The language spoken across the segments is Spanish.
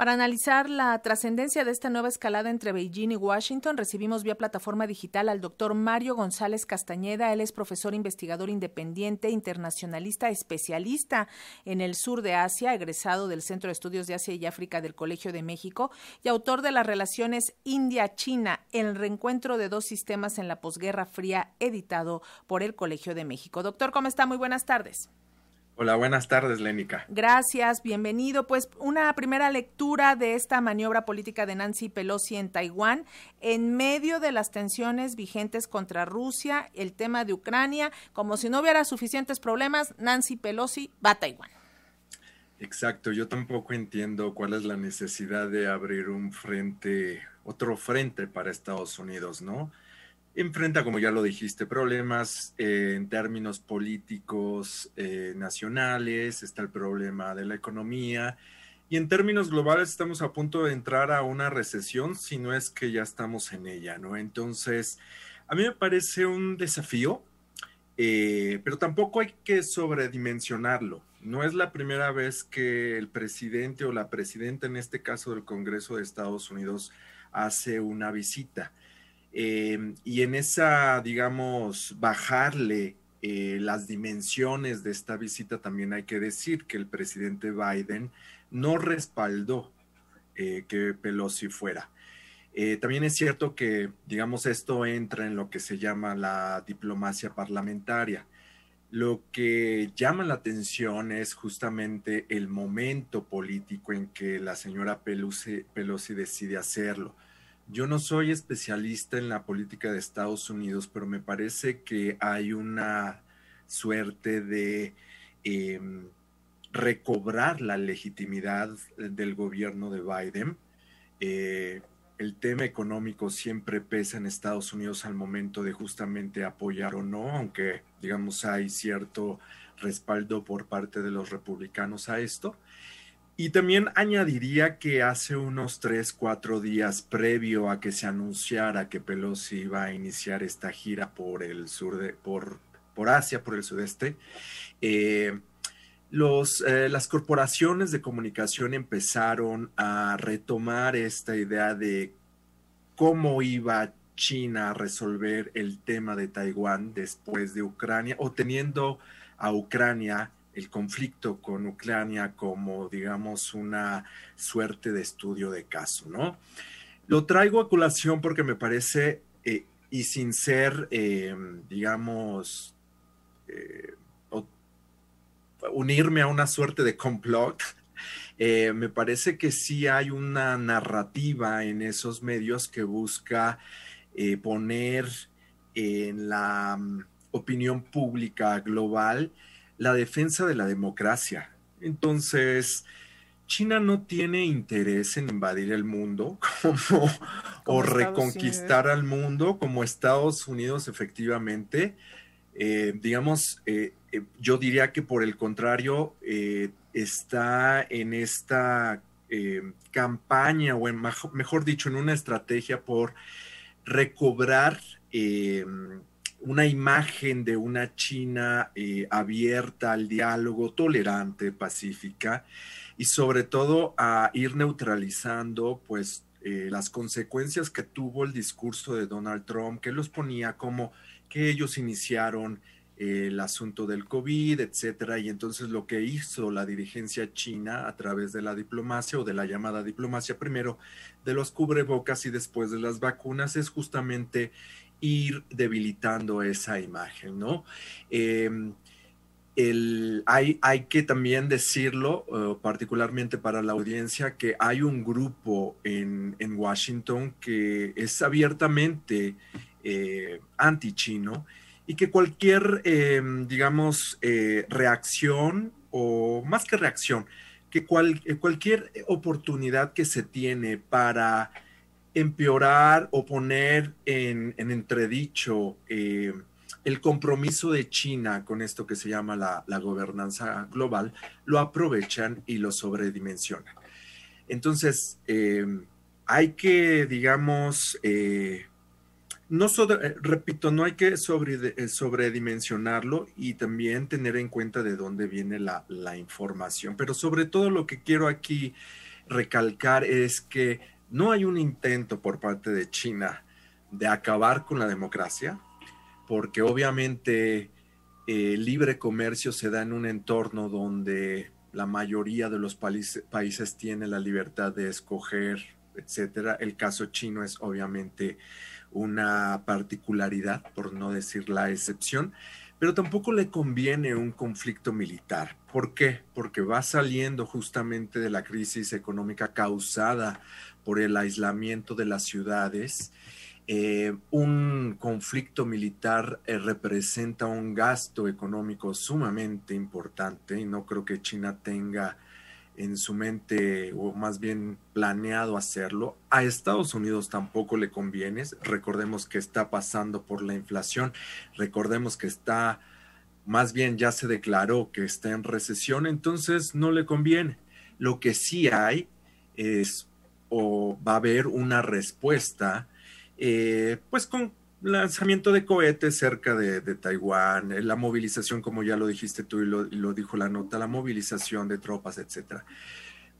Para analizar la trascendencia de esta nueva escalada entre Beijing y Washington, recibimos vía plataforma digital al doctor Mario González Castañeda. Él es profesor investigador independiente, internacionalista, especialista en el sur de Asia, egresado del Centro de Estudios de Asia y África del Colegio de México y autor de las relaciones India-China, el reencuentro de dos sistemas en la posguerra fría, editado por el Colegio de México. Doctor, ¿cómo está? Muy buenas tardes. Hola, buenas tardes, Lénica. Gracias, bienvenido. Pues una primera lectura de esta maniobra política de Nancy Pelosi en Taiwán, en medio de las tensiones vigentes contra Rusia, el tema de Ucrania, como si no hubiera suficientes problemas, Nancy Pelosi va a Taiwán. Exacto, yo tampoco entiendo cuál es la necesidad de abrir un frente, otro frente para Estados Unidos, ¿no? Enfrenta, como ya lo dijiste, problemas eh, en términos políticos eh, nacionales, está el problema de la economía y en términos globales estamos a punto de entrar a una recesión, si no es que ya estamos en ella, ¿no? Entonces, a mí me parece un desafío, eh, pero tampoco hay que sobredimensionarlo. No es la primera vez que el presidente o la presidenta, en este caso del Congreso de Estados Unidos, hace una visita. Em, y en esa, digamos, bajarle eh, las dimensiones de esta visita, también hay que decir que el presidente Biden no respaldó eh, que Pelosi fuera. Eh, también es cierto que, digamos, esto entra en lo que se llama la diplomacia parlamentaria. Lo que llama la atención es justamente el momento político en que la señora Pelosi decide hacerlo yo no soy especialista en la política de Estados Unidos, pero me parece que hay una suerte de em, recobrar la legitimidad del gobierno de Biden. Eh, el tema económico siempre pesa en Estados Unidos al momento de justamente apoyar o no, aunque digamos hay cierto respaldo por parte de los republicanos a esto. Y también añadiría que hace unos tres, cuatro días previo a que se anunciara que Pelosi iba a iniciar esta gira por el sur de, por, por Asia, por el sudeste, eh, los, eh, las corporaciones de comunicación empezaron a retomar esta idea de cómo iba China a resolver el tema de Taiwán después de Ucrania o teniendo a Ucrania el conflicto con Ucrania como, digamos, una suerte de estudio de caso, ¿no? Lo traigo a colación porque me parece, eh, y sin ser, eh, digamos, eh, unirme a una suerte de complot, me parece que sí hay una narrativa en esos medios que busca poner en la mm, opinión pública global la defensa de la democracia. Entonces, China no tiene interés en invadir el mundo como, o reconquistar al mundo como Estados Unidos efectivamente. Eh, digamos, eh, eh, yo diría que por el contrario, está en esta campaña o en, mejor dicho, en una estrategia por recobrar una imagen de una China eh, abierta al diálogo, tolerante, pacífica y sobre todo a ir neutralizando pues eh, las consecuencias que tuvo el discurso de Donald Trump, que los ponía como que ellos iniciaron eh, el asunto del COVID, etcétera, y entonces lo que hizo la dirigencia china a través de la diplomacia o de la llamada diplomacia primero de los cubrebocas y después de las vacunas es justamente ir debilitando esa imagen, ¿no? Em, hay, hay, que también decirlo, eh, particularmente para la audiencia, que hay un grupo en, Washington que es abiertamente eh, anti-chino y que cualquier, em, digamos, eh, reacción o más que reacción, que cualquier oportunidad que se tiene para empeorar o poner en, entredicho eh, el compromiso de China con esto que se llama la, gobernanza global, lo aprovechan y lo sobredimensionan. Entonces, eh, hay que, digamos, eh, no repito, no hay que sobre, sobredimensionarlo y también tener en cuenta de dónde viene la, la información, pero sobre todo lo que quiero aquí recalcar es que no hay un intento por parte de China de acabar con la democracia, porque obviamente el libre comercio se da en un entorno donde la mayoría de los países, países tiene la libertad de escoger, etcétera. El caso chino es obviamente una particularidad, por no decir la excepción, pero tampoco le conviene un conflicto militar. ¿Por qué? Porque va saliendo justamente de la crisis económica causada por el aislamiento de las ciudades. Eh, un conflicto militar eh, representa un gasto económico sumamente importante y no creo que China tenga en su mente o más bien planeado hacerlo. A Estados Unidos tampoco le conviene. Recordemos que está pasando por la inflación. Recordemos que está, más bien ya se declaró que está en recesión, entonces no le conviene. Lo que sí hay es o va a haber una respuesta, eh, pues con lanzamiento de cohetes cerca de, Taiwán, eh, la movilización, como ya lo dijiste tú y lo, dijo la nota, la movilización de tropas, etcétera.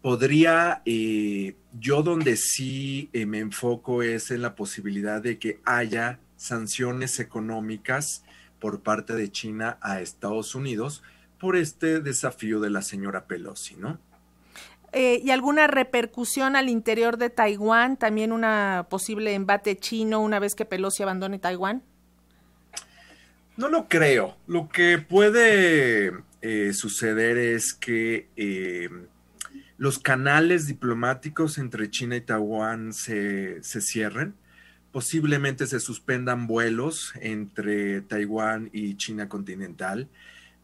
Podría, eh, yo donde sí me enfoco es en la posibilidad de que haya sanciones económicas por parte de China a Estados Unidos por este desafío de la señora Pelosi, ¿no? Eh, ¿Y alguna repercusión al interior de Taiwán? ¿También una posible embate chino una vez que Pelosi abandone Taiwán? No lo creo. Lo que puede eh, suceder es que eh, los canales diplomáticos entre China y Taiwán se, se cierren. Posiblemente se suspendan vuelos entre Taiwán y China continental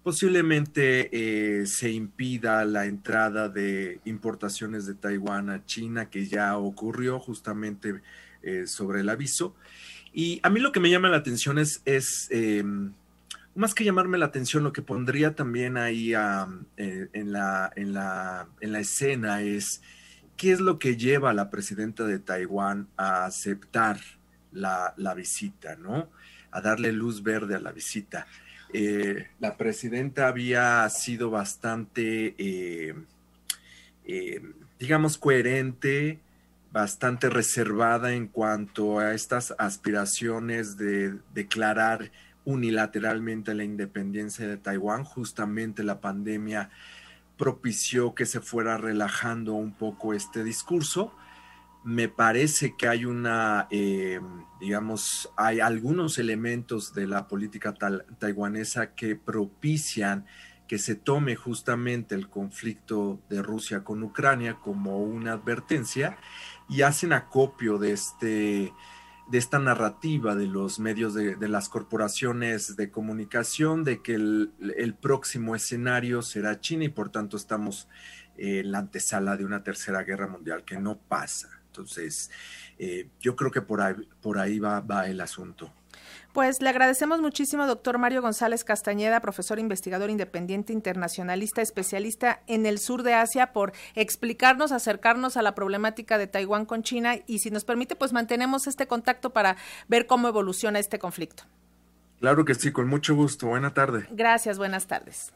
posiblemente eh, se impida la entrada de importaciones de Taiwán a China, que ya ocurrió justamente eh, sobre el aviso. Y a mí lo que me llama la atención es, em, más que llamarme la atención, lo que pondría también ahí eh, en, la, en, la, en la escena es qué es lo que lleva a la presidenta de Taiwán a aceptar la visita, ¿no? A darle luz verde a la visita. Eh, la presidenta había sido bastante, eh, eh, digamos, coherente, bastante reservada en cuanto a estas aspiraciones de declarar unilateralmente la independencia de Taiwán. Justamente la pandemia propició que se fuera relajando un poco este discurso me parece que hay una, eh, digamos, hay algunos elementos de la política taiwanesa que propician que se tome justamente el conflicto de Rusia con Ucrania como una advertencia y hacen acopio de este de esta narrativa de los medios de, las corporaciones de comunicación de que el, el, próximo escenario será China y por tanto estamos en la antesala de una tercera guerra mundial que no pasa. Entonces, eh, yo creo que por ahí, por ahí va, va el asunto. Pues le agradecemos muchísimo, doctor Mario González Castañeda, profesor investigador independiente internacionalista, especialista en el sur de Asia, por explicarnos, acercarnos a la problemática de Taiwán con China y si nos permite, pues mantenemos este contacto para ver cómo evoluciona este conflicto. Claro que sí, con mucho gusto. Buena tarde. Gracias, buenas tardes.